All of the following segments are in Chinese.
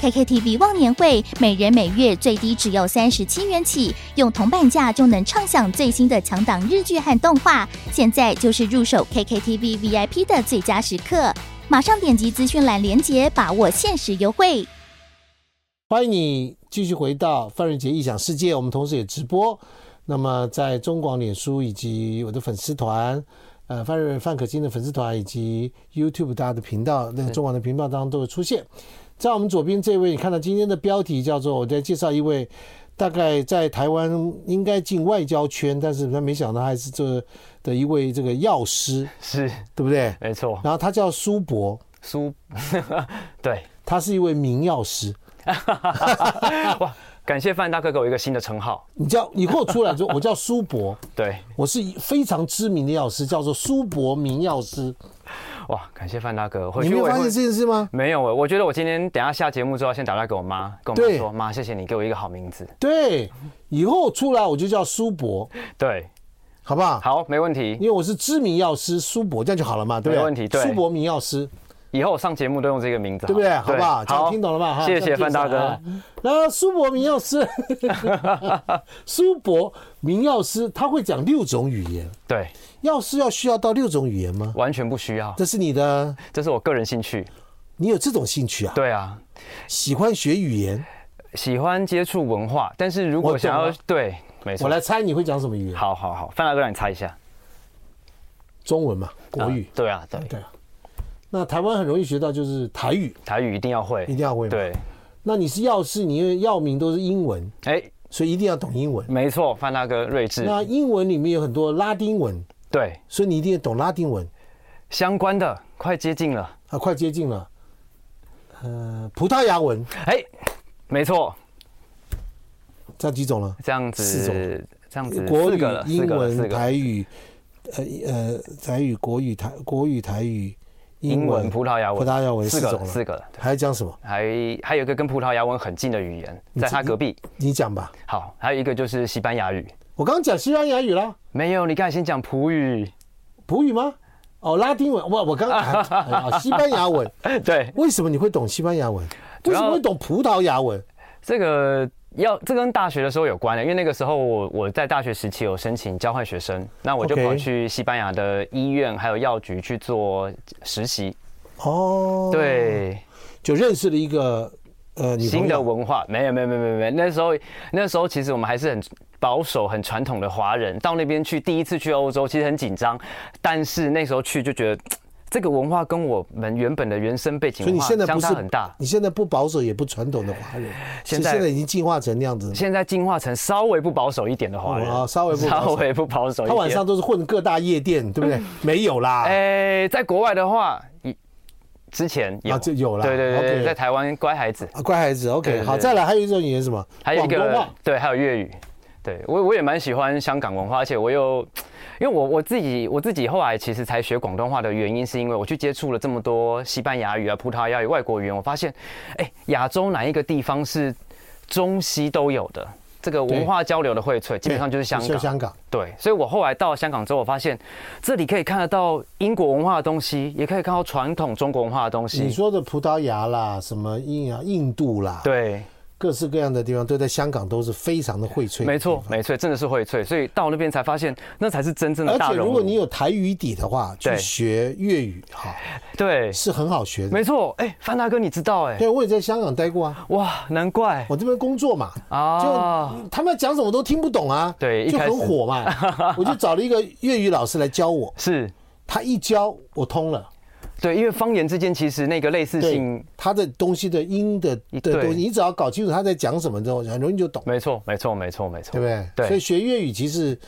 KKTV 忘年会，每人每月最低只要三十七元起，用铜板价就能畅享最新的强档日剧和动画。现在就是入手 KKTV VIP 的最佳时刻，马上点击资讯栏链接，把握限时优惠。欢迎你继续回到范瑞杰异想世界，我们同时也直播。那么在中广脸书以及我的粉丝团，呃，范瑞范可欣的粉丝团以及 YouTube 大家的频道，那个中网的频道当中都会出现。在我们左边这位，你看到今天的标题叫做“我在介绍一位大概在台湾应该进外交圈，但是他没想到还是这的一位这个药师，是对不对？没错。然后他叫苏博，苏，对，他是一位名药师。哇！感谢范大哥给我一个新的称号。你叫以后出来说，我叫苏博。对，我是非常知名的药师，叫做苏博名药师。哇！感谢范大哥。你没有发现这件事吗？没有，我觉得我今天等下下节目之后，先打电话给我妈，跟我妈说：“妈，谢谢你给我一个好名字。”对，以后出来我就叫苏博。对，好不好？好，没问题。因为我是知名药师苏博，这样就好了嘛，对不对？没问题。对，苏博名药师。以后我上节目都用这个名字，对不对？好不好？好，听懂了吗？谢谢范大哥。然后苏博明药师，苏博明药师，他会讲六种语言。对，药师要需要到六种语言吗？完全不需要。这是你的，这是我个人兴趣。你有这种兴趣啊？对啊，喜欢学语言，喜欢接触文化。但是如果想要，对，没错。我来猜你会讲什么语言？好好好，范大哥让你猜一下。中文嘛，国语。对啊，对对啊。那台湾很容易学到就是台语，台语一定要会，一定要会。对，那你是药师，你的药名都是英文，哎，所以一定要懂英文。没错，范大哥睿智。那英文里面有很多拉丁文，对，所以你一定要懂拉丁文。相关的，快接近了。啊，快接近了。呃，葡萄牙文，哎，没错，这样几种了？这样子，四种，这样子，国语、英文、台语，呃呃，台语、国语、台国语、台语。英文、葡萄牙文、葡萄牙文四个，四个。还讲什么？还还有一个跟葡萄牙文很近的语言，在他隔壁。你讲吧。好，还有一个就是西班牙语。我刚刚讲西班牙语了。没有，你刚才先讲葡语。葡语吗？哦，拉丁文。我我刚刚啊，西班牙文。对。为什么你会懂西班牙文？为什么会懂葡萄牙文？这个。要这跟大学的时候有关的，因为那个时候我我在大学时期有申请交换学生，那我就跑去西班牙的医院还有药局去做实习。哦，对，就认识了一个呃新的文化。没有没有没有没有没有，那时候那时候其实我们还是很保守、很传统的华人，到那边去第一次去欧洲，其实很紧张，但是那时候去就觉得。这个文化跟我们原本的原生背景文化相差很大。你现在不保守也不传统的华人，现在现在已经进化成那样子。现在进化成稍微不保守一点的华人啊，稍微不稍微不保守。他晚上都是混各大夜店，对不对？没有啦。哎，在国外的话，之前有就有了。对对对，在台湾乖孩子，乖孩子。OK，好，再来还有一种语言什么？还有一个对，还有粤语。对我我也蛮喜欢香港文化，而且我又。因为我我自己我自己后来其实才学广东话的原因，是因为我去接触了这么多西班牙语啊、葡萄牙语、外国语言，我发现，哎，亚洲哪一个地方是中西都有的这个文化交流的荟萃，基本上就是香港。香港。对，所以我后来到了香港之后，我发现这里可以看得到英国文化的东西，也可以看到传统中国文化的东西。你说的葡萄牙啦，什么印啊、印度啦，对。各式各样的地方都在香港都是非常的荟萃，没错，没错，真的是荟萃。所以到那边才发现，那才是真正的。而且如果你有台语底的话，去学粤语哈，对，是很好学的。没错，哎，范大哥，你知道哎？对，我也在香港待过啊。哇，难怪我这边工作嘛，啊，就他们讲什么都听不懂啊，对，就很火嘛。我就找了一个粤语老师来教我，是，他一教我通了。对，因为方言之间其实那个类似性，它的东西的音的的东西，你只要搞清楚他在讲什么之后，很容易就懂。没错，没错，没错，没错，对不对？对。所以学粤语其实，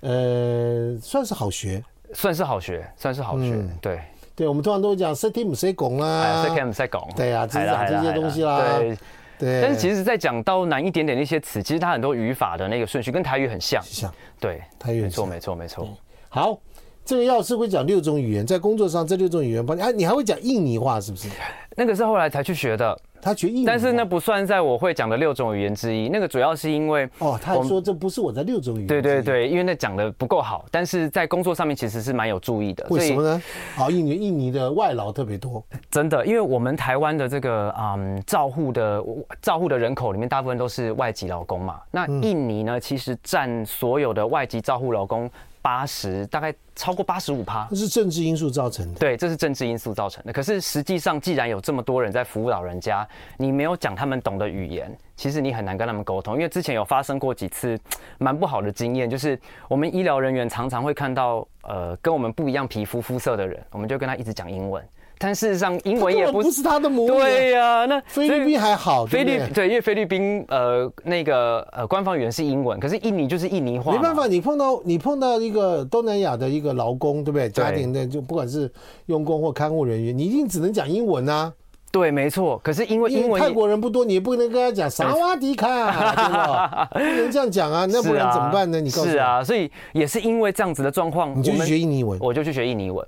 呃，算是好学，算是好学，算是好学。对，对，我们通常都会讲 “say 唔 say 讲”啦，“say 唔 say 讲”，对啊，只是讲这些东西啦。对。对。但是其实，在讲到难一点点的一些词，其实它很多语法的那个顺序跟台语很像。像。对，台语。没错，没错，没错。好。这个药是会讲六种语言，在工作上这六种语言，啊，你还会讲印尼话是不是？那个是后来才去学的，他学印尼，但是那不算在我会讲的六种语言之一。那个主要是因为哦，他还说这不是我的六种语言。对对对，因为那讲的不够好，但是在工作上面其实是蛮有注意的。为什么呢？好，印尼印尼的外劳特别多，真的，因为我们台湾的这个嗯照护的照护的人口里面大部分都是外籍劳工嘛。那印尼呢，其实占所有的外籍照护劳工。八十大概超过八十五趴，这是政治因素造成的。对，这是政治因素造成的。可是实际上，既然有这么多人在服务老人家，你没有讲他们懂的语言，其实你很难跟他们沟通。因为之前有发生过几次蛮不好的经验，就是我们医疗人员常常会看到呃跟我们不一样皮肤肤色的人，我们就跟他一直讲英文。但事实上，英文也不是，他的母语。对呀、啊，那菲律宾还好，菲律对，因为菲律宾呃那个呃官方语言是英文，可是印尼就是印尼话。没办法，你碰到你碰到一个东南亚的一个劳工，对不对？家庭的就不管是佣工或看护人员，你一定只能讲英文啊。对，没错。可是因为英文泰国人不多，你也不能跟他讲萨瓦迪卡，对吧？不能这样讲啊，那不然怎么办呢？你告诉我。是啊，所以也是因为这样子的状况，你就去学印尼文，我就去学印尼文。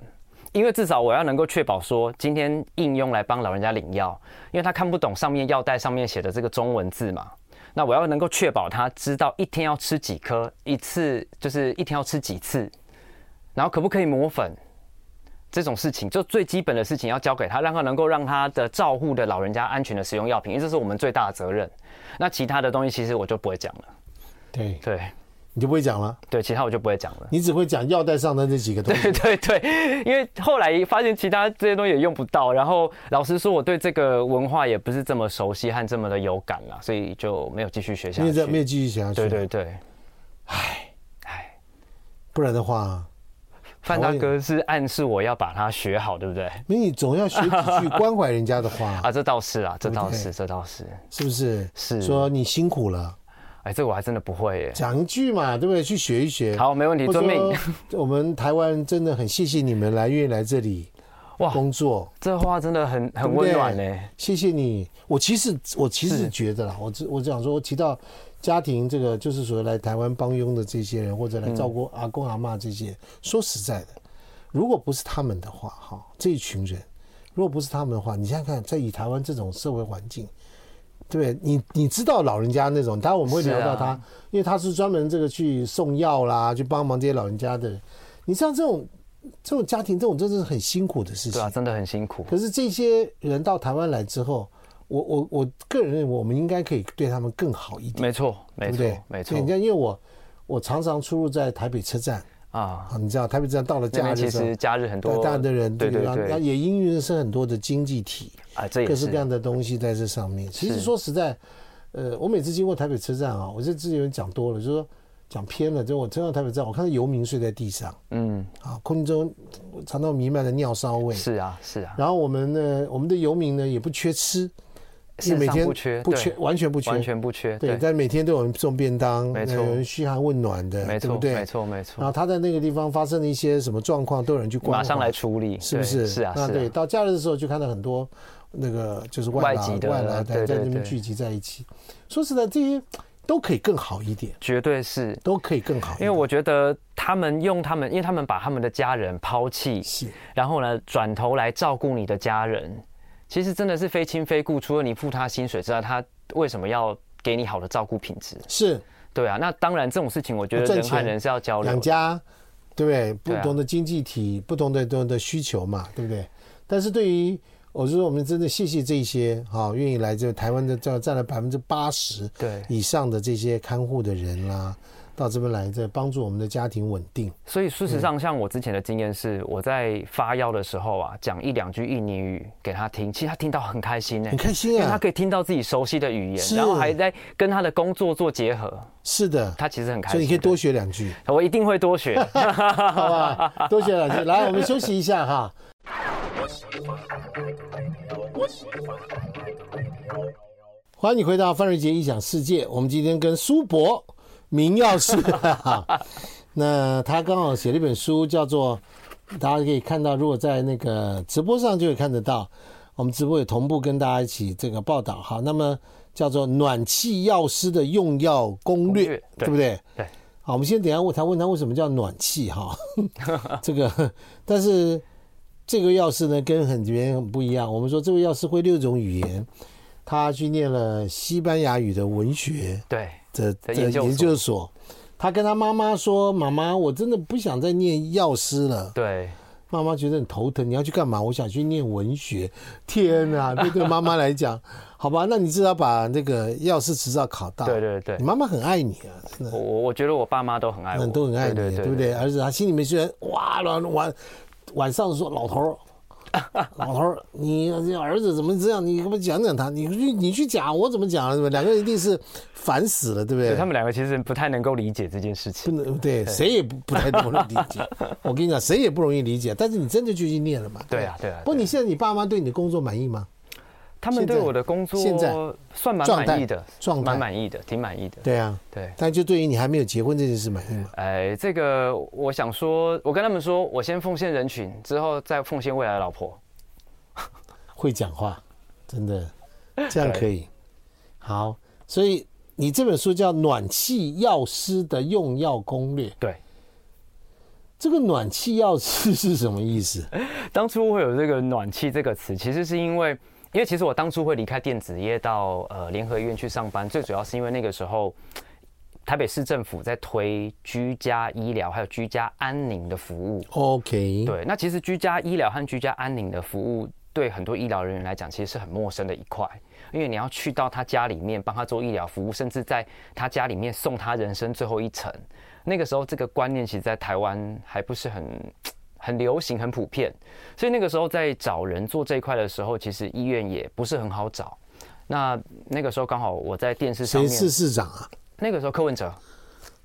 因为至少我要能够确保说，今天应用来帮老人家领药，因为他看不懂上面药袋上面写的这个中文字嘛。那我要能够确保他知道一天要吃几颗，一次就是一天要吃几次，然后可不可以磨粉，这种事情就最基本的事情要交给他，让他能够让他的照护的老人家安全的使用药品，因为这是我们最大的责任。那其他的东西其实我就不会讲了。对对。你就不会讲了，对，其他我就不会讲了。你只会讲药袋上的那几个东西。对 对对，因为后来发现其他这些东西也用不到，然后老实说，我对这个文化也不是这么熟悉和这么的有感了，所以就没有继续学下去。没有没有继续学下去。对对对，唉唉，不然的话，范大哥是暗示我要把它学好，对不对？那你总要学几句 关怀人家的话啊，这倒是啊，这倒是，这倒是，是不是？是说你辛苦了。哎，这个我还真的不会耶。讲一句嘛，对不对？去学一学。好，没问题，遵命。我们台湾真的很谢谢你们来愿意来这里哇工作，这话真的很很温暖呢。谢谢你。我其实我其实觉得啦，我只我只想说，我提到家庭这个，就是所谓来台湾帮佣的这些人，或者来照顾阿公阿妈这些，说实在的，如果不是他们的话，哈，这一群人，如果不是他们的话，你想想看，在以台湾这种社会环境。对，你你知道老人家那种，当然我们会聊到他，啊、因为他是专门这个去送药啦，去帮忙这些老人家的。你像这种这种家庭，这种真的是很辛苦的事情。对啊，真的很辛苦。可是这些人到台湾来之后，我我我个人认为，我们应该可以对他们更好一点。没错，没错，对不对？没错。你看，因为我我常常出入在台北车站。啊，你知道台北站到了假日，其实假日很多大的人，对对对，那也因为是很多的经济体啊，这也是各式各样的东西在这上面。其实说实在，呃，我每次经过台北车站啊，我这之前有人讲多了，就是说讲偏了，就我车到台北站，我看到游民睡在地上，嗯，啊，空气中常常弥漫的尿骚味，是啊，是啊。然后我们呢，我们的游民呢也不缺吃。是每天不缺，不缺，完全不缺，完全不缺。对，但每天都有人送便当，没错，有人嘘寒问暖的，没错，没错，没错。然后他在那个地方发生了一些什么状况，都有人去关，马上来处理，是不是？是啊，那对。到假日的时候，就看到很多那个就是外籍的外来的在那边聚集在一起。说实在，这些都可以更好一点，绝对是都可以更好。因为我觉得他们用他们，因为他们把他们的家人抛弃，是，然后呢，转头来照顾你的家人。其实真的是非亲非故，除了你付他薪水之外，他为什么要给你好的照顾品质？是，对啊。那当然这种事情，我觉得人和人是要交流。两家，对不对？不同的经济体，不同的不同的需求嘛，对不对？但是对于我说，我们真的谢谢这些哈，愿意来这台湾的，占占了百分之八十对以上的这些看护的人啦。到这边来，在帮助我们的家庭稳定。所以事实上，像我之前的经验是，我在发药的时候啊，讲一两句印尼语给他听，其实他听到很开心呢，很开心啊，因为他可以听到自己熟悉的语言，然后还在跟他的工作做结合。是的，他其实很开心。所以你可以多学两句，我一定会多学，好吧？多学两句。来，我们休息一下哈。欢迎你回到范瑞杰异想世界。我们今天跟苏博明药师，那他刚好写了一本书，叫做大家可以看到，如果在那个直播上就会看得到。我们直播也同步跟大家一起这个报道。好，那么叫做暖气药师的用药攻略，对，对不对？对。好，我们先等一下问他，问他为什么叫暖气哈？这个，但是这个药师呢，跟很多人很不一样。我们说这位药师会六种语言。他去念了西班牙语的文学，对的的研究所。他跟他妈妈说：“妈妈，我真的不想再念药师了。”对，妈妈觉得很头疼。你要去干嘛？我想去念文学。天哪，对对妈妈来讲，好吧，那你至少把那个药师执照考到。对对对，你妈妈很爱你啊，真的。我我觉得我爸妈都很爱我，都很爱你，对不对？儿子他心里面虽然哇，晚晚上说老头。老头儿，你儿子怎么这样？你给我讲讲他，你去你去讲，我怎么讲？对吧？两个人一定是烦死了，对不对？对他们两个其实不太能够理解这件事情，不能对，谁也不不太能够理解。我跟你讲，谁也不容易理解。但是你真的就去念了嘛？对啊，对啊。不过你现在你爸妈对你的工作满意吗？他们对我的工作现在算蛮满意的，算蛮满意的，挺满意的。对啊，对。但就对于你还没有结婚这件事满意吗？哎，这个我想说，我跟他们说，我先奉献人群，之后再奉献未来的老婆。会讲话，真的，这样可以。好，所以你这本书叫《暖气药师的用药攻略》。对，这个“暖气药师”是什么意思？当初会有这个“暖气”这个词，其实是因为，因为其实我当初会离开电子业到呃联合医院去上班，最主要是因为那个时候台北市政府在推居家医疗还有居家安宁的服务。OK，对，那其实居家医疗和居家安宁的服务。对很多医疗人员来讲，其实是很陌生的一块，因为你要去到他家里面帮他做医疗服务，甚至在他家里面送他人生最后一程。那个时候，这个观念其实，在台湾还不是很很流行、很普遍。所以那个时候，在找人做这一块的时候，其实医院也不是很好找。那那个时候刚好我在电视上面，谁是市长啊？那个时候柯文哲。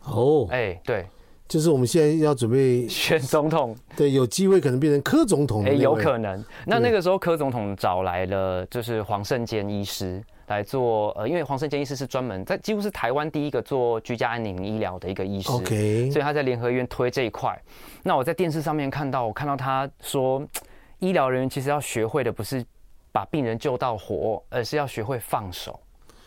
哦，哎，对。就是我们现在要准备选总统，对，有机会可能变成柯总统，哎，有可能。那那个时候柯总统找来了，就是黄圣坚医师来做，呃，因为黄生坚医师是专门在几乎是台湾第一个做居家安宁医疗的一个医师，OK，所以他在联合医院推这一块。那我在电视上面看到，我看到他说，医疗人员其实要学会的不是把病人救到活，而是要学会放手。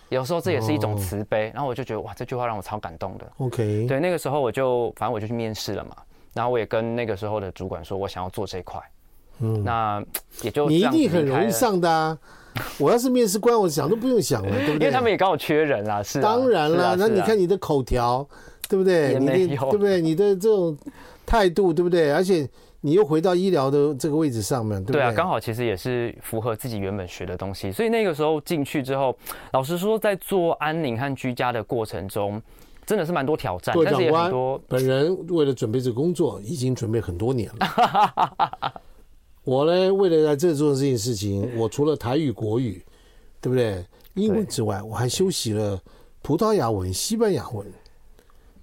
有时候这也是一种慈悲，然后我就觉得哇，这句话让我超感动的。OK，对，那个时候我就反正我就去面试了嘛，然后我也跟那个时候的主管说，我想要做这一块。嗯，那也就你一定很容易上的啊！我要是面试官，我想都不用想了，对不对？因为他们也刚好缺人啊，是。当然了，那你看你的口条，对不对？也没有，对不对？你的这种态度，对不对？而且。你又回到医疗的这个位置上面，对不对？对啊，刚好其实也是符合自己原本学的东西，所以那个时候进去之后，老实说，在做安宁和居家的过程中，真的是蛮多挑战。但是也很多本人为了准备这个工作，已经准备很多年了。我呢，为了在这做这件事情，我除了台语、国语，对不对？英文之外，我还修习了葡萄牙文、西班牙文，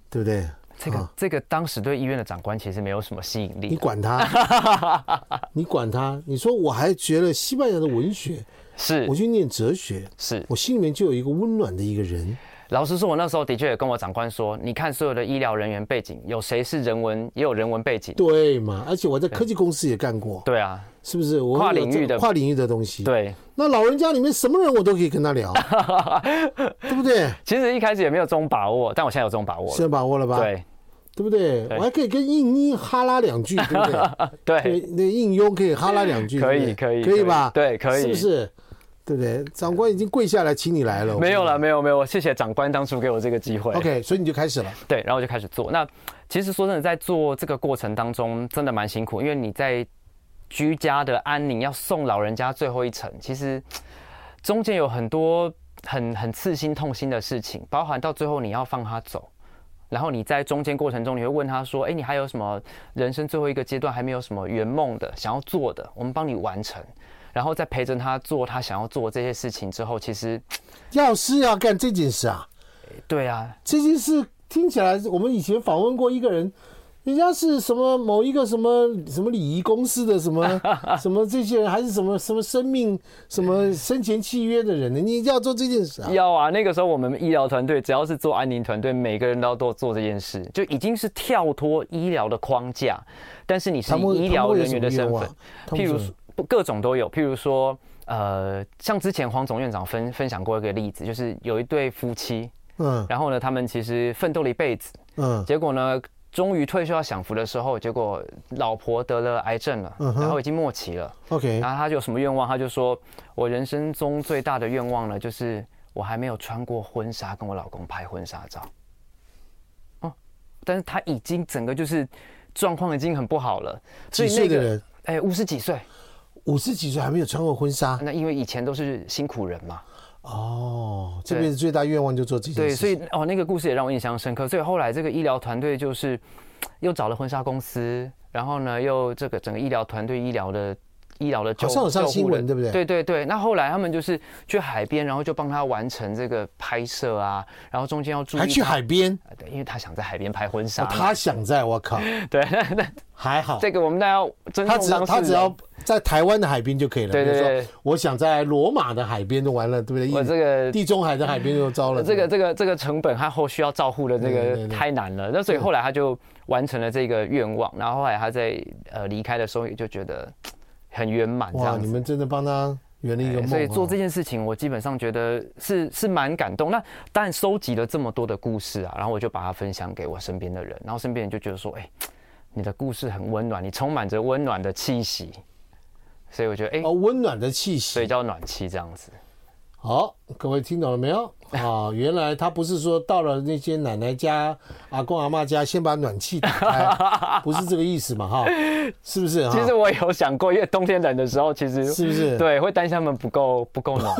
对不对？这个这个当时对医院的长官其实没有什么吸引力。你管他，你管他。你说我还学了西班牙的文学，是我去念哲学，是我心里面就有一个温暖的一个人。老实说，我那时候的确也跟我长官说，你看所有的医疗人员背景，有谁是人文也有人文背景？对嘛？而且我在科技公司也干过。对啊，是不是？我跨领域的跨领域的东西。对。那老人家里面什么人我都可以跟他聊，对不对？其实一开始也没有这种把握，但我现在有这种把握。现在把握了吧？对。对不对？我还可以跟应英哈拉两句，对不对？对，那应用可以哈拉两句，可以，可以，可以吧？对，可以，是不是？对不对？长官已经跪下来请你来了。没有了，没有，没有，谢谢长官当初给我这个机会。OK，所以你就开始了。对，然后就开始做。那其实说真的，在做这个过程当中，真的蛮辛苦，因为你在居家的安宁要送老人家最后一程，其实中间有很多很很刺心痛心的事情，包含到最后你要放他走。然后你在中间过程中，你会问他说：“哎，你还有什么人生最后一个阶段还没有什么圆梦的想要做的？我们帮你完成。”然后再陪着他做他想要做这些事情之后，其实药师要干这件事啊？对啊，这件事听起来，我们以前访问过一个人，人家是什么某一个什么什么礼仪公司的什么 什么这些人，还是什么什么生命什么生前契约的人呢？你一定要做这件事啊！要啊！那个时候我们医疗团队只要是做安宁团队，每个人都要做做这件事，就已经是跳脱医疗的框架。但是你是医疗人员的身份，譬如各种都有，譬如说呃，像之前黄总院长分分享过一个例子，就是有一对夫妻，嗯，然后呢，他们其实奋斗了一辈子，嗯，结果呢。终于退休要享福的时候，结果老婆得了癌症了，嗯然后已经末期了。OK，然后他就有什么愿望？他就说：“我人生中最大的愿望呢，就是我还没有穿过婚纱跟我老公拍婚纱照。”哦，但是他已经整个就是状况已经很不好了。几岁的人？哎，五十几岁，五十几岁还没有穿过婚纱。那因为以前都是辛苦人嘛。哦，这辈子最大愿望就做这件事。对，所以哦，那个故事也让我印象深刻。所以后来这个医疗团队就是又找了婚纱公司，然后呢，又这个整个医疗团队医疗的。医疗的救好像有上新闻，对不对？对对对。那后来他们就是去海边，然后就帮他完成这个拍摄啊，然后中间要注意还去海边，对，因为他想在海边拍婚纱。他想在，我靠，对，那那还好。这个我们大家要尊重当事人。他只要在台湾的海边就可以了。对对对。我想在罗马的海边就完了，对不对？我这个地中海的海边就糟了。这个这个这个成本和后续要照顾的这个太难了。那所以后来他就完成了这个愿望，然后后来他在呃离开的时候也就觉得。很圆满，哇！你们真的帮他圆了一个梦。所以做这件事情，我基本上觉得是是蛮感动。那当然收集了这么多的故事啊，然后我就把它分享给我身边的人，然后身边人就觉得说：“哎，你的故事很温暖，你充满着温暖的气息。”所以我觉得，哎，哦，温暖的气息，所以叫暖气这样子。好，各位听懂了没有？啊，原来他不是说到了那些奶奶家、阿公阿妈家，先把暖气打开，不是这个意思嘛？哈，是不是？其实我有想过，因为冬天冷的时候，其实是不是？对，会担心他们不够不够暖。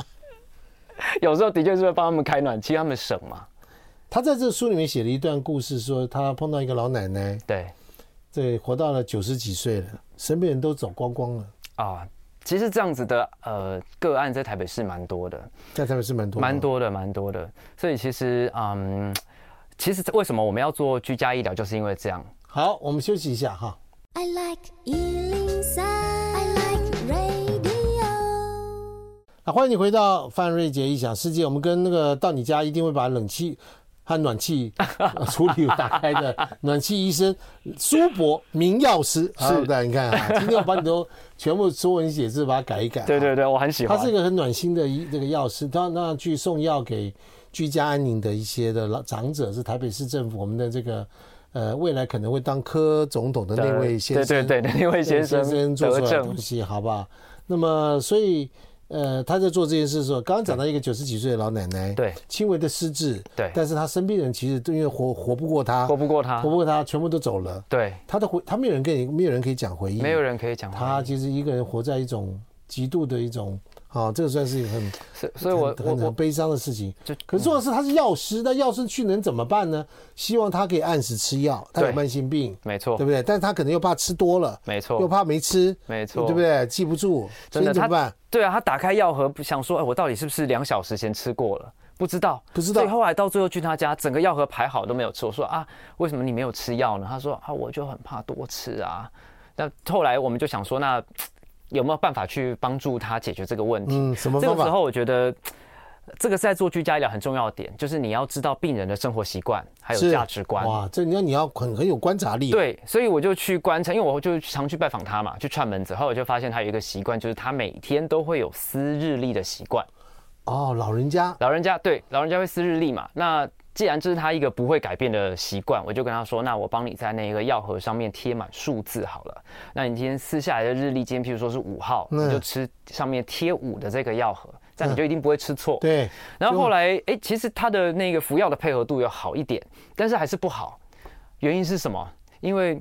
有时候的确是会帮他们开暖气，他们省嘛。他在这书里面写了一段故事，说他碰到一个老奶奶，对，对，活到了九十几岁了，身边人都走光光了啊。其实这样子的呃个案在台北市蛮多的，在台北市蛮多，蛮多的，蛮多的。所以其实嗯，其实为什么我们要做居家医疗，就是因为这样。好，我们休息一下哈。I like 103, I like radio。那欢迎你回到范瑞杰异想世界。我们跟那个到你家一定会把冷气。和暖气处理打开的 暖气医生苏博明药师是的，你看啊，今天我把你都全部中文写字把它改一改。对对对，我很喜欢。他是一个很暖心的一这个药师，他那去送药给居家安宁的一些的老长者，是台北市政府我们的这个呃未来可能会当科总统的那位先生，对对对，那位先生做出来的东西，好不好？那么所以。呃，他在做这件事的时候，刚刚讲到一个九十几岁的老奶奶，对，轻微的失智，对，但是他身边人其实都因为活活不过他，活不过他，活不过他，全部都走了，对，他的回，他没有人跟你，没有人可以讲回忆，没有人可以讲他其实一个人活在一种极度的一种。好，这个算是一个很，所以我我很悲伤的事情。就可是重要的是他是药师，那药师去能怎么办呢？希望他可以按时吃药，他有慢性病，没错，对不对？但是他可能又怕吃多了，没错，又怕没吃，没错，对不对？记不住，真的怎么办？对啊，他打开药盒，想说，哎，我到底是不是两小时前吃过了？不知道，不知道。所以后来到最后去他家，整个药盒排好都没有吃。我说啊，为什么你没有吃药呢？他说啊，我就很怕多吃啊。那后来我们就想说，那。有没有办法去帮助他解决这个问题？嗯，什么这个时候我觉得，这个是在做居家医疗很重要的点，就是你要知道病人的生活习惯还有价值观。哇，这你要你要很很有观察力。对，所以我就去观察，因为我就常去拜访他嘛，去串门子，后来我就发现他有一个习惯，就是他每天都会有撕日历的习惯。哦，老人家，老人家对，老人家会撕日历嘛？那既然这是他一个不会改变的习惯，我就跟他说：“那我帮你在那个药盒上面贴满数字好了。那你今天撕下来的日历，今天譬如说是五号，你就吃上面贴五的这个药盒，这样你就一定不会吃错。”对。然后后来，哎，其实他的那个服药的配合度有好一点，但是还是不好。原因是什么？因为。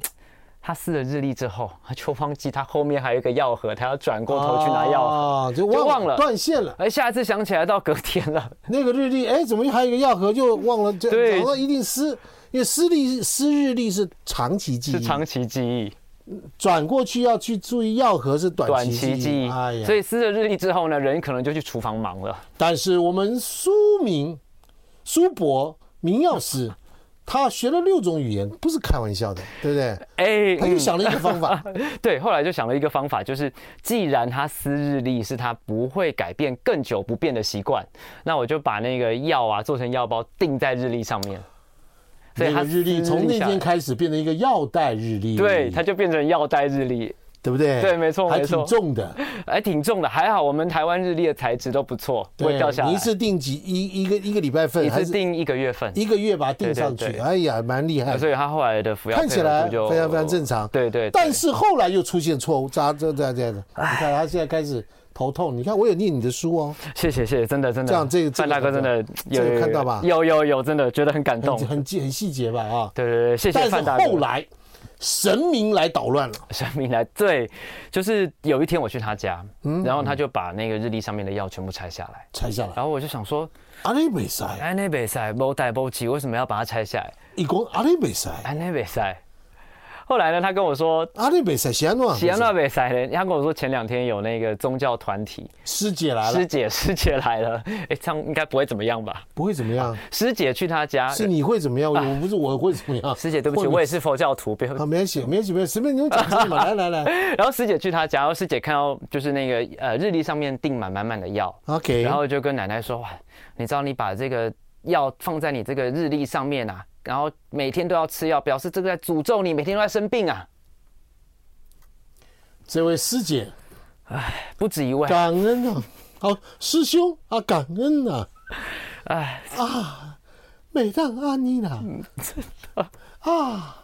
他撕了日历之后，他 就忘记他后面还有一个药盒，他要转过头去拿药盒，就忘了断线了。哎，下一次想起来到隔天了，那个日历，哎，怎么还有一个药盒就忘了？对，早上一定撕，因为撕历撕日历是长期记忆，是长期记忆。转过去要去注意药盒是短期记忆，哎呀，所以撕了日历之后呢，人可能就去厨房忙了。但是我们苏明苏博明药师。他学了六种语言，不是开玩笑的，对不对？哎，他就想了一个方法，对，后来就想了一个方法，就是既然他撕日历是他不会改变更久不变的习惯，那我就把那个药啊做成药包钉在日历上面。所以他日历从那天开始变成一个药袋日历，对，它就变成药袋日历。对不对？对，没错，还挺重的，还挺重的，还好我们台湾日历的材质都不错，不会掉下来。你一次定几一一个一个礼拜份，还是定一个月份？一个月把它定上去，哎呀，蛮厉害。所以他后来的服药看起来非常非常正常。对对。但是后来又出现错误，这这这样这样的。你看他现在开始头痛，你看我有念你的书哦。谢谢谢谢，真的真的。这样这个范大哥真的有看到吧？有有有，真的觉得很感动，很很细很细节吧？啊，对对对，谢谢范大哥。但是后来。神明来捣乱了，神明来，对，就是有一天我去他家，嗯，然后他就把那个日历上面的药全部拆下来，拆下来，然后我就想说，阿内北塞，阿内北塞，不带不起，为什么要把它拆下来？一共阿内北塞，阿内北塞。后来呢，他跟我说，阿里北塞西安诺，西安诺北塞的，他跟我说前两天有那个宗教团体师姐来了，师姐 师姐来了，哎，这样应该不会怎么样吧？不会怎么样。师姐去他家，是你会怎么样？我不是我会怎么样？师姐对不起，我也是佛教徒，别好，没关系，没关系，没关系，随便你们讲什么，来来来。然后师姐去他家，然后师姐看到就是那个呃日历上面订满满满的药，OK，然后就跟奶奶说，哇，你知道你把这个药放在你这个日历上面啊，然后每天都要吃药，表示这个在诅咒你，每天都在生病啊。这位师姐，哎，不止一位，感恩啊！好，师兄啊，感恩啊！哎啊，每当阿妮娜啊，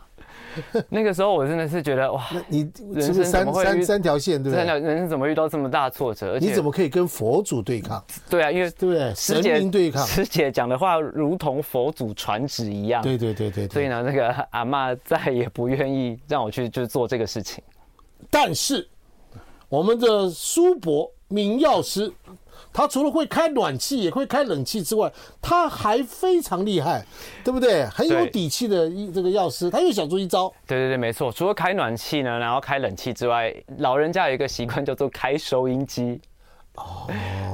那个时候我真的是觉得哇，你人生三三三条线对不对？人生怎么遇到这么大挫折？你怎么可以跟佛祖对抗？对啊，因为对不对？神明对抗，师姐讲的话如同佛祖传旨一样。对对对对。所以呢，那个阿妈再也不愿意让我去就是做这个事情。但是，我们的苏伯明药师，他除了会开暖气，也会开冷气之外，他还非常厉害，对不对？很有底气的一这个药师，他又想出一招。对对对，没错。除了开暖气呢，然后开冷气之外，老人家有一个习惯叫做开收音机。哦，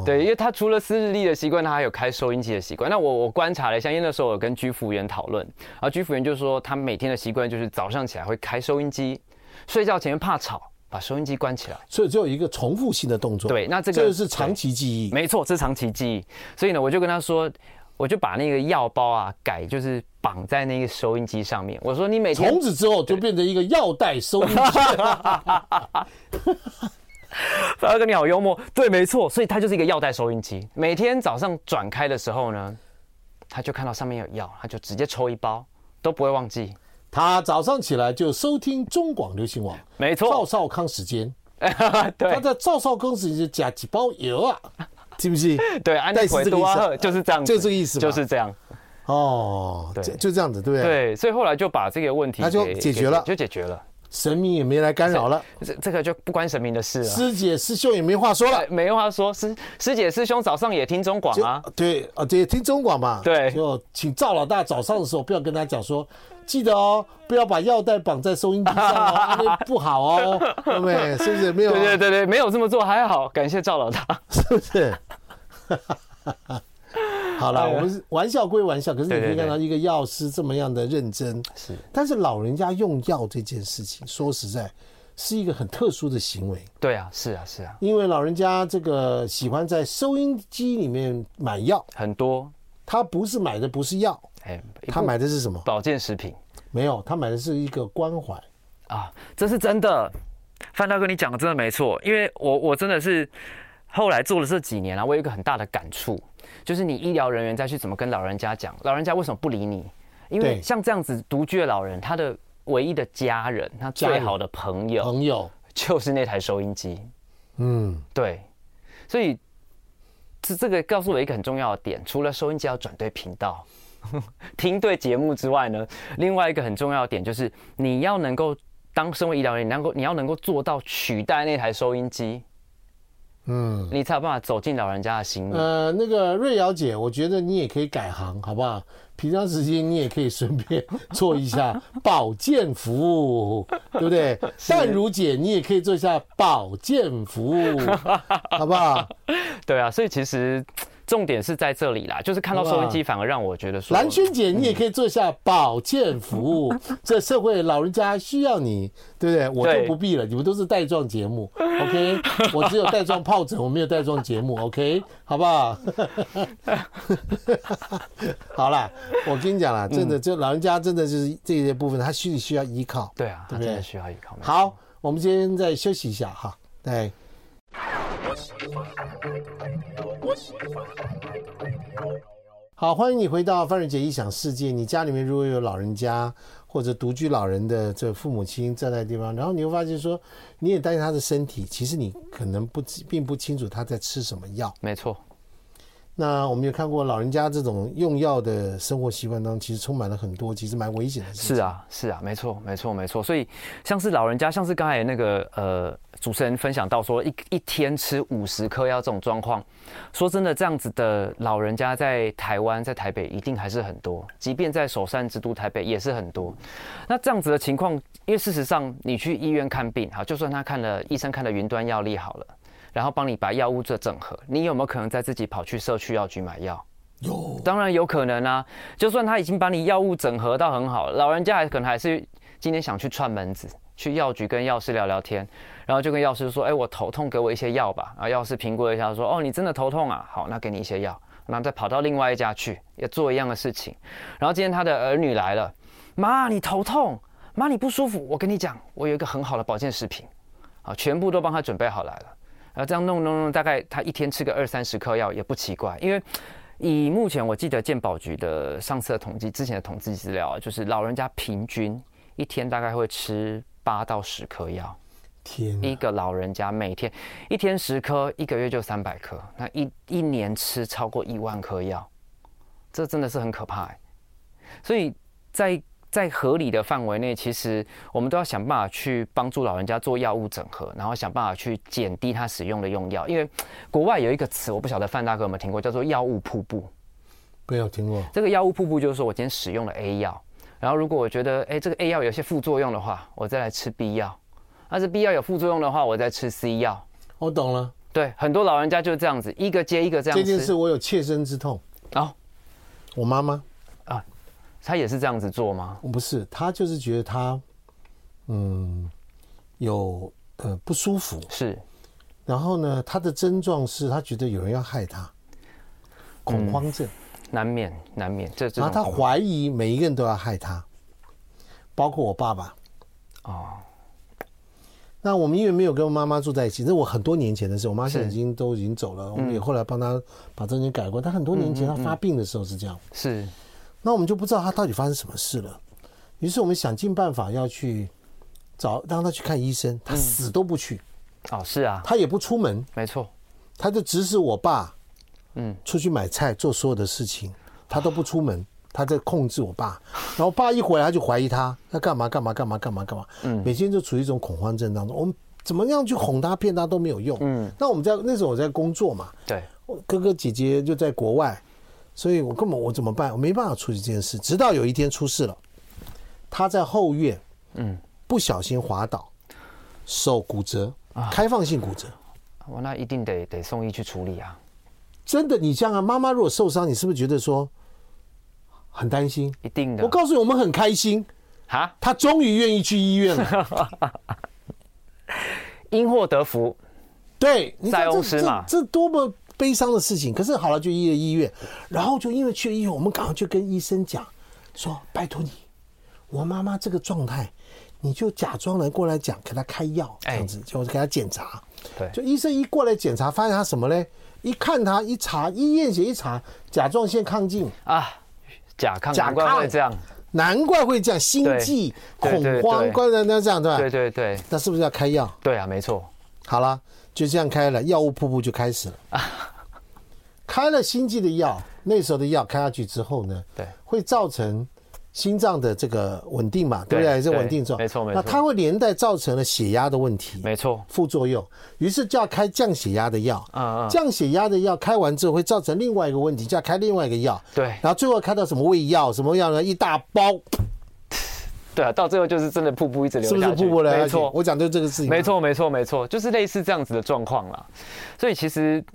对，因为他除了撕日历的习惯，他还有开收音机的习惯。那我我观察了一下，因为那时候我跟居服员讨论，然后居服员就说，他每天的习惯就是早上起来会开收音机。睡觉前怕吵，把收音机关起来，所以只有一个重复性的动作。对，那这个这是长期记忆，没错，这是长期记忆。所以呢，我就跟他说，我就把那个药包啊改，就是绑在那个收音机上面。我说你每天从此之后就变成一个药袋收音机。范大哥你好幽默，对，没错，所以它就是一个药袋收音机。每天早上转开的时候呢，他就看到上面有药，他就直接抽一包，都不会忘记。他早上起来就收听中广流行网，没错，赵少康时间。对，他在赵少康时间就加几包油啊，是不是？对，安利回多啊，就是这样，就这个意思，就是这样。哦，对，就这样子，对不对？对，所以后来就把这个问题他就解决了，就解决了。神明也没来干扰了，这这个就不关神明的事了。师姐师兄也没话说了，没话说。师师姐师兄早上也听中广啊，对啊，对，听中广嘛。对，就请赵老大早上的时候不要跟他讲说。记得哦，不要把药袋绑在收音机上哦，不好哦，对不对？是不是没有？对对对对，没有这么做还好，感谢赵老大，是不是？好了，我们玩笑归玩笑，可是你可以看到一个药师这么样的认真，是。但是老人家用药这件事情，说实在，是一个很特殊的行为。对啊，是啊，是啊，因为老人家这个喜欢在收音机里面买药，很多。他不是买的不是药。哎，他买的是什么？保健食品？没有，他买的是一个关怀啊，这是真的。范大哥，你讲的真的没错，因为我我真的是后来做了这几年啊，我有一个很大的感触，就是你医疗人员再去怎么跟老人家讲，老人家为什么不理你？因为像这样子独居的老人，他的唯一的家人，他最好的朋友，朋友就是那台收音机。嗯，对，所以这这个告诉我一个很重要的点，除了收音机要转对频道。听对节目之外呢，另外一个很重要的点就是你要能够当身为医疗人员，能够你要能够做到取代那台收音机，嗯，你才有办法走进老人家的心里。呃，那个瑞瑶姐，我觉得你也可以改行，好不好？平常时间你也可以顺便做一下保健服务，对不对？淡如姐，你也可以做一下保健服务，好不好？对啊，所以其实。重点是在这里啦，就是看到收音机反而让我觉得说，兰萱姐你也可以做一下保健服务，嗯、这社会老人家需要你，对不对？我就不必了，你们都是带状节目，OK？我只有带状疱疹，我没有带状节目，OK？好不好？好啦，我跟你讲啦，真的，这老人家真的就是这些部分，他心里需要依靠，对啊，对不对？需要依靠。好，我们今天再休息一下哈，对。好，欢迎你回到范瑞杰异想世界。你家里面如果有老人家或者独居老人的这父母亲在那地方，然后你会发现说，你也担心他的身体，其实你可能不并不清楚他在吃什么药。没错。那我们有看过老人家这种用药的生活习惯当中，其实充满了很多其实蛮危险的。是啊，是啊，没错，没错，没错。所以像是老人家，像是刚才那个呃主持人分享到说，一一天吃五十颗药这种状况，说真的，这样子的老人家在台湾，在台北一定还是很多，即便在首善之都台北也是很多。那这样子的情况，因为事实上你去医院看病，好，就算他看了医生看了云端药历好了。然后帮你把药物做整合，你有没有可能再自己跑去社区药局买药？有，当然有可能啊。就算他已经把你药物整合到很好，老人家还可能还是今天想去串门子，去药局跟药师聊聊天，然后就跟药师说：“哎，我头痛，给我一些药吧。”然后药师评估一下说：“哦，你真的头痛啊？好，那给你一些药。”然后再跑到另外一家去，也做一样的事情。然后今天他的儿女来了，妈，你头痛？妈，你不舒服？我跟你讲，我有一个很好的保健食品，啊，全部都帮他准备好来了。然后这样弄弄弄，大概他一天吃个二三十颗药也不奇怪，因为以目前我记得健保局的上次的统计，之前的统计资料啊，就是老人家平均一天大概会吃八到十颗药。天，一个老人家每天一天十颗，一个月就三百颗，那一一年吃超过一万颗药，这真的是很可怕欸。所以在在合理的范围内，其实我们都要想办法去帮助老人家做药物整合，然后想办法去减低他使用的用药。因为国外有一个词，我不晓得范大哥有没有听过，叫做“药物瀑布”。没有听过。这个药物瀑布就是说我今天使用了 A 药，然后如果我觉得哎这个 A 药有些副作用的话，我再来吃 B 药；但是 B 药有副作用的话，我再吃 C 药。我懂了。对，很多老人家就是这样子，一个接一个这样。这件事我有切身之痛。哦，我妈妈。他也是这样子做吗？不是，他就是觉得他，嗯，有呃不舒服。是，然后呢，他的症状是他觉得有人要害他，恐慌症，嗯、难免难免。这然后他怀疑每一个人都要害他，包括我爸爸。哦，那我们因为没有跟我妈妈住在一起，这我很多年前的事。我妈现在已经都已经走了，我们也后来帮她把这些改过。但很多年前她发病的时候是这样。是。那我们就不知道他到底发生什么事了，于是我们想尽办法要去找让他去看医生，他死都不去。哦，是啊，他也不出门，没错，他就指使我爸，嗯，出去买菜做所有的事情，他都不出门，他在控制我爸。然后爸一回来他就怀疑他，他干嘛干嘛干嘛干嘛干嘛，嗯，每天就处于一种恐慌症当中。我们怎么样去哄他骗他都没有用，嗯。那我们在那时候我在工作嘛，对，哥哥姐姐就在国外。所以我根本我怎么办？我没办法处理这件事。直到有一天出事了，他在后院，嗯，不小心滑倒，手骨折，开放性骨折。我那一定得得送医去处理啊！真的，你这样啊，妈妈如果受伤，你是不是觉得说很担心？一定的。我告诉你，我们很开心啊！他终于愿意去医院了，因祸得福。对，塞翁失马，这多么。悲伤的事情，可是好了，就医了医院，然后就因为去了医院，我们赶快就跟医生讲，说拜托你，我妈妈这个状态，你就假装来过来讲，给她开药，这样子就给她检查。对，就医生一过来检查，发现她什么嘞？一看她一查，一验血一查，甲状腺亢进啊，甲亢，甲亢会这样，难怪会这样，心悸、恐慌，怪不得那这样，对吧？对对对，那是不是要开药？对啊，没错。好了。就这样开了，药物瀑布就开始了。开了心悸的药，那时候的药开下去之后呢，对，会造成心脏的这个稳定嘛，对不对？是稳定状，没错没错。那它会连带造成了血压的问题，没错，副作用。于是就要开降血压的药，啊降血压的药开完之后会造成另外一个问题，就要开另外一个药，对。然后最后开到什么胃药，什么药呢？一大包。对啊，到最后就是真的瀑布一直流下去，是不是瀑布了？没错，我讲的这个事情。没错，没错，没错，就是类似这样子的状况啦。所以其实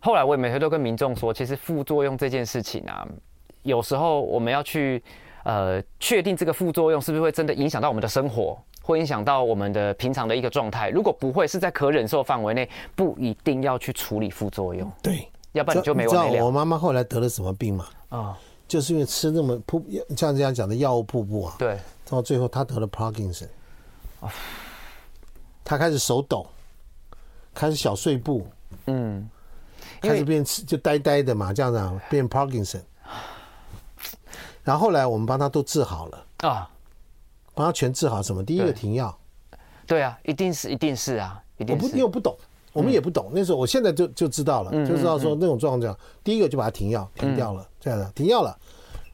后来我也每天都跟民众说，其实副作用这件事情啊，有时候我们要去呃确定这个副作用是不是会真的影响到我们的生活，会影响到我们的平常的一个状态。如果不会，是在可忍受范围内，不一定要去处理副作用。对，要不然你就没完没知道我妈妈后来得了什么病吗？啊、哦，就是因为吃那么瀑，像这样讲的药物瀑布啊。对，到最后她得了 Parkinson。哦。她开始手抖，开始小碎步。嗯。开始变就呆呆的嘛，这样子啊，变 Parkinson。然后后来我们帮他都治好了啊，帮他全治好。什么？第一个停药。对啊，一定是，一定是啊，一定是。我不，因为我不懂，我们也不懂。那时候，我现在就就知道了，就知道说那种状况，第一个就把它停药，停掉了，这样的停药了，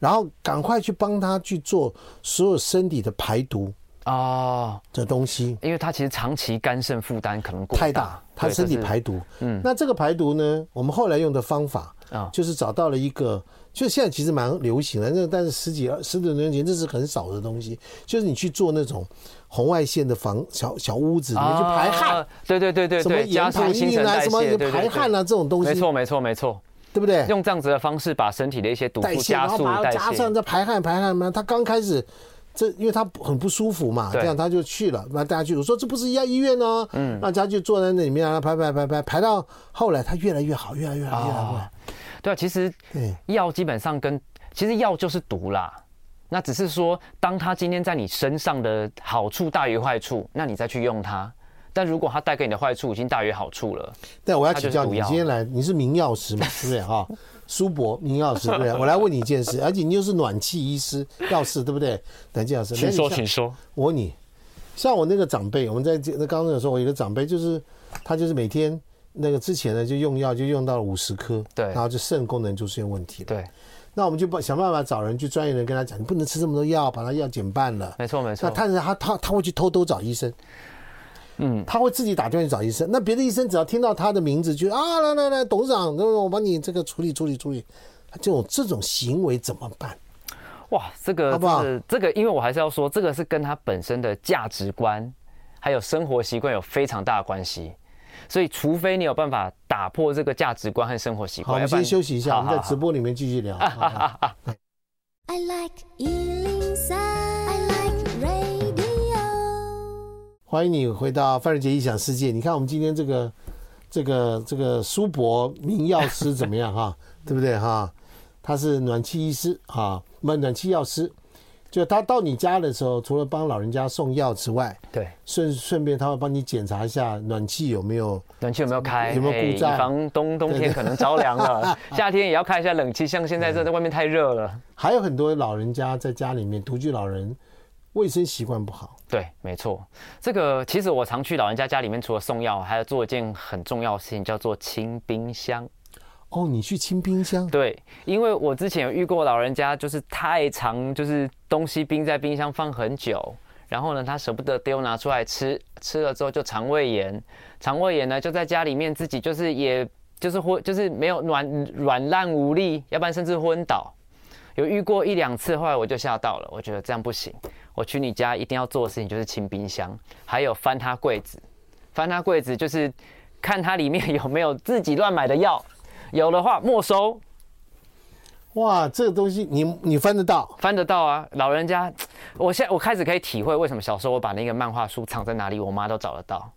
然后赶快去帮他去做所有身体的排毒。啊，这东西，因为它其实长期肝肾负担可能过太大，它身体排毒。嗯，那这个排毒呢，我们后来用的方法啊，就是找到了一个，就现在其实蛮流行的，那但是十几二十多年前这是很少的东西，就是你去做那种红外线的房小小屋子里面去排汗，对对对对，什么延排印啊，什么排汗啊这种东西，没错没错没错，对不对？用这样子的方式把身体的一些毒素加速代谢，加上再排汗排汗嘛，他刚开始。这因为他很不舒服嘛，这样他就去了，那大家就，我说这不是一家医院哦，嗯，那家就坐在那里面啊，排排排排排到后来他越来越好，越来越好，越来越好。对啊，其实药基本上跟其实药就是毒啦，那只是说当他今天在你身上的好处大于坏处，那你再去用它。但如果它带给你的坏处已经大于好处了，但我要请教你，今天来你是名药师嘛，是不是哈？苏博明药师，对不对？我来问你一件事，而且你又是暖气医师、药师，对不对？等下老师，请说，请说。我问你，像我那个长辈，我们在那刚刚有说，我有个长辈，就是他就是每天那个之前呢，就用药就用到了五十颗，对，然后就肾功能就出现问题了，对。那我们就把想办法找人去专业人跟他讲，你不能吃这么多药，把他药减半了。没错，没错。那但是他他他会去偷偷找医生。嗯，他会自己打电话去找医生。那别的医生只要听到他的名字，就啊，来来来，董事长，那我帮你这个处理处理处理。这种这种行为怎么办？哇，这个好不好？这个，因为我还是要说，这个是跟他本身的价值观还有生活习惯有非常大的关系。所以，除非你有办法打破这个价值观和生活习惯。好，我们先休息一下，我们在直播里面继续聊。I like 欢迎你回到范仁杰异想世界。你看我们今天这个这个这个苏博名药师怎么样哈？对不对哈？他是暖气医师哈，不暖气药师。就他到你家的时候，除了帮老人家送药之外，对，顺顺便他会帮你检查一下暖气有没有暖气有没有开，有没有故障，防冬冬天可能着凉了。夏天也要开一下冷气，像现在这在外面太热了。还有很多老人家在家里面独居老人。卫生习惯不好，对，没错。这个其实我常去老人家家里面，除了送药，还要做一件很重要的事情，叫做清冰箱。哦，你去清冰箱？对，因为我之前有遇过老人家，就是太常，就是东西冰在冰箱放很久，然后呢，他舍不得丢，拿出来吃，吃了之后就肠胃炎，肠胃炎呢就在家里面自己就是也就是昏，就是没有软软烂无力，要不然甚至昏倒。有遇过一两次，后来我就吓到了，我觉得这样不行。我去你家一定要做的事情就是清冰箱，还有翻他柜子，翻他柜子就是看他里面 有没有自己乱买的药，有的话没收。哇，这个东西你你翻得到？翻得到啊！老人家，我现在我开始可以体会为什么小时候我把那个漫画书藏在哪里，我妈都找得到。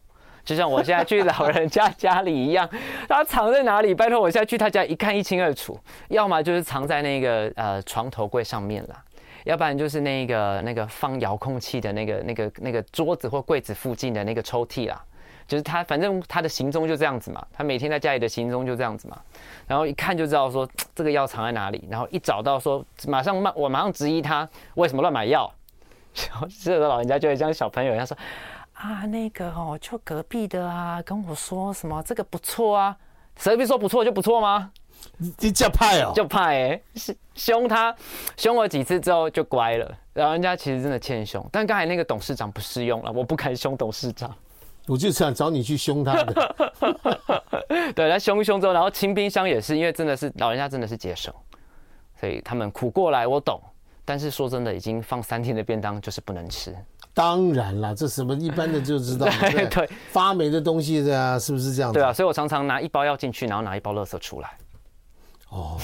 就像我现在去老人家 家里一样，他藏在哪里？拜托，我现在去他家一看一清二楚。要么就是藏在那个呃床头柜上面了。要不然就是那个那个放遥控器的那个那个那个桌子或柜子附近的那个抽屉啦，就是他反正他的行踪就这样子嘛，他每天在家里的行踪就这样子嘛，然后一看就知道说这个药藏在哪里，然后一找到说马上骂我马上质疑他为什么乱买药，然后这个老人家就会像小朋友一样说啊那个哦就隔壁的啊跟我说什么这个不错啊，谁别说不错就不错吗？你叫派哦，就派哎，凶他，凶我几次之后就乖了。老人家其实真的欠凶，但刚才那个董事长不适用了，我不敢凶董事长。我就想找你去凶他的。对，他凶一凶之后，然后清冰箱也是，因为真的是老人家真的是接受，所以他们苦过来我懂。但是说真的，已经放三天的便当就是不能吃。当然啦，这什么一般的就知道，对，发霉的东西的啊，是不是这样子？对啊，所以我常常拿一包药进去，然后拿一包垃圾出来。哦，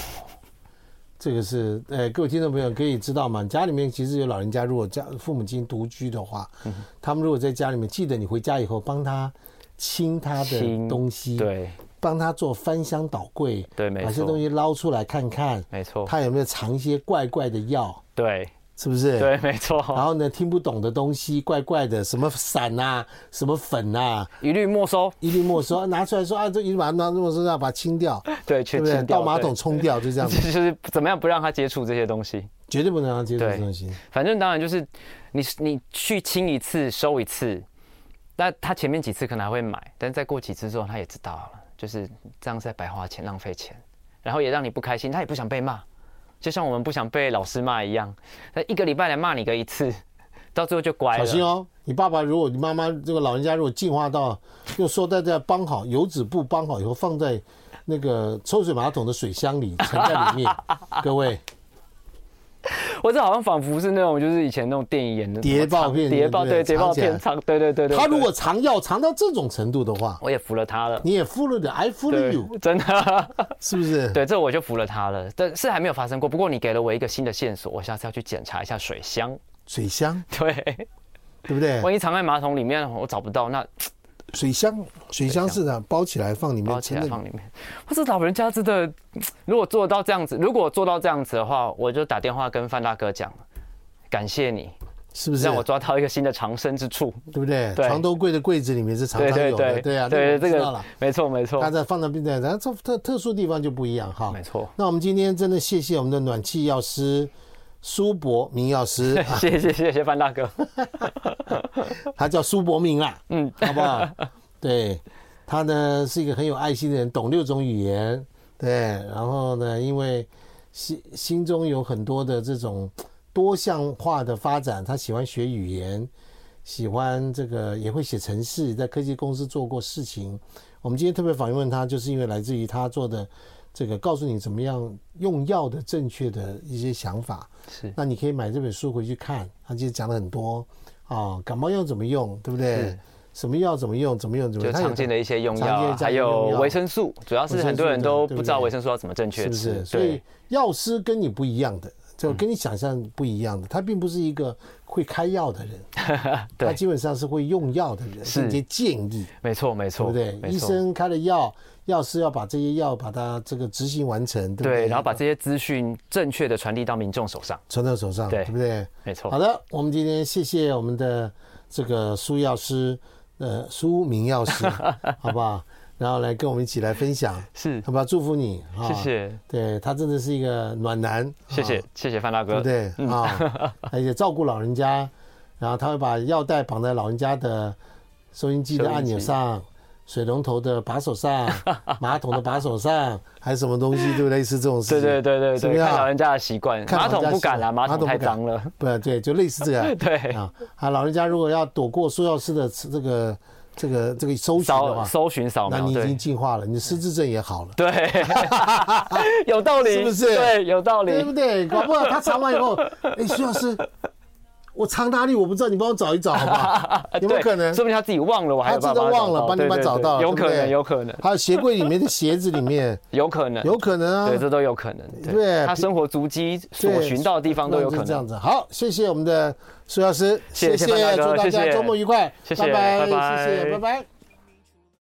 这个是，呃，各位听众朋友可以知道嘛？家里面其实有老人家，如果家父母亲独居的话，嗯、他们如果在家里面，记得你回家以后帮他清他的东西，对，帮他做翻箱倒柜，对，没错，把些东西捞出来看看，没错，他有没有藏一些怪怪的药，对。是不是？对，没错。然后呢，听不懂的东西，怪怪的，什么伞啊，什么粉啊，一律没收，一律没收，拿出来说啊，这一律把它拿这么说，要把它清掉，对，全清掉，倒马桶冲掉，就这样子。就是怎么样不让他接触这些东西，绝对不能让他接触这些东西。反正当然就是你你去清一次收一次，那他前面几次可能还会买，但再过几次之后他也知道了，就是这样在白花钱浪费钱，然后也让你不开心，他也不想被骂。就像我们不想被老师骂一样，那一个礼拜来骂你个一次，到最后就乖了。小心哦，你爸爸如果你妈妈这个老人家如果进化到用塑料袋帮好油纸布帮好以后放在那个抽水马桶的水箱里沉在里面，各位。我这好像仿佛是那种，就是以前那种电影演的谍报片，谍报对谍报片藏，对对对对。他如果藏药藏到这种程度的话，我也服了他了。你也服了的，I fool you，真的，是不是？对，这我就服了他了。但是还没有发生过。不过你给了我一个新的线索，我下次要去检查一下水箱。水箱，对，对不对？万一藏在马桶里面，我找不到那。水箱，水箱是的，包起来放里面，包起来放里面。或者老人家真的，如果做到这样子，如果做到这样子的话，我就打电话跟范大哥讲，感谢你，是不是让我抓到一个新的藏身之处，对不对？床头柜的柜子里面是常常有的，对啊，对这个没错没错。他在放在边在，然后这特特殊地方就不一样哈，没错。那我们今天真的谢谢我们的暖气药师。苏博明药师，谢谢谢谢范大哥，他叫苏博明啊，嗯，好不好？对，他呢是一个很有爱心的人，懂六种语言，对，然后呢，因为心心中有很多的这种多项化的发展，他喜欢学语言，喜欢这个也会写程式，在科技公司做过事情。我们今天特别访问他，就是因为来自于他做的。这个告诉你怎么样用药的正确的一些想法，是。那你可以买这本书回去看，他其实讲了很多啊，感冒药怎么用，对不对？是。什么药怎么用，怎么用，怎么用？就常见的一些用药啊，还有维生素，主要是很多人都不知道维生素要怎么正确吃，是不是？所以药师跟你不一样的，就跟你想象不一样的，他并不是一个会开药的人，他基本上是会用药的人，是一些建议。没错，没错，对不对？医生开了药。药师要把这些药把它这个执行完成，对不对？对，然后把这些资讯正确的传递到民众手上，传到手上，对，对不对？没错。好的，我们今天谢谢我们的这个苏药师，呃，苏明药师，好不好？然后来跟我们一起来分享，是，好不好？祝福你，谢谢。对，他真的是一个暖男，谢谢，谢谢范大哥，对不对？啊，而且照顾老人家，然后他会把药袋绑在老人家的收音机的按钮上。水龙头的把手上，马桶的把手上，还是什么东西，对不对？类似这种事情。对对对对对，看老人家的习惯。马桶不敢了，马桶太脏了。不，对，就类似这样。对啊，啊，老人家如果要躲过苏药师的这个这个这个搜寻的话，搜寻扫描，那你已经进化了，你的失智症也好了。对，有道理，是不是？对，有道理，对不对？搞不好他查完以后，哎，苏老师。我藏哪里我不知道，你帮我找一找好不好？有没有可能？说不定他自己忘了，我还。他真的忘了，帮你们找到，有可能，有可能。还有鞋柜里面的鞋子里面，有可能，有可能啊。对，这都有可能。对，他生活足迹所寻到的地方都有可能。这样子，好，谢谢我们的苏老师，谢谢，祝大家周末愉快，谢谢，拜拜，谢谢，拜拜。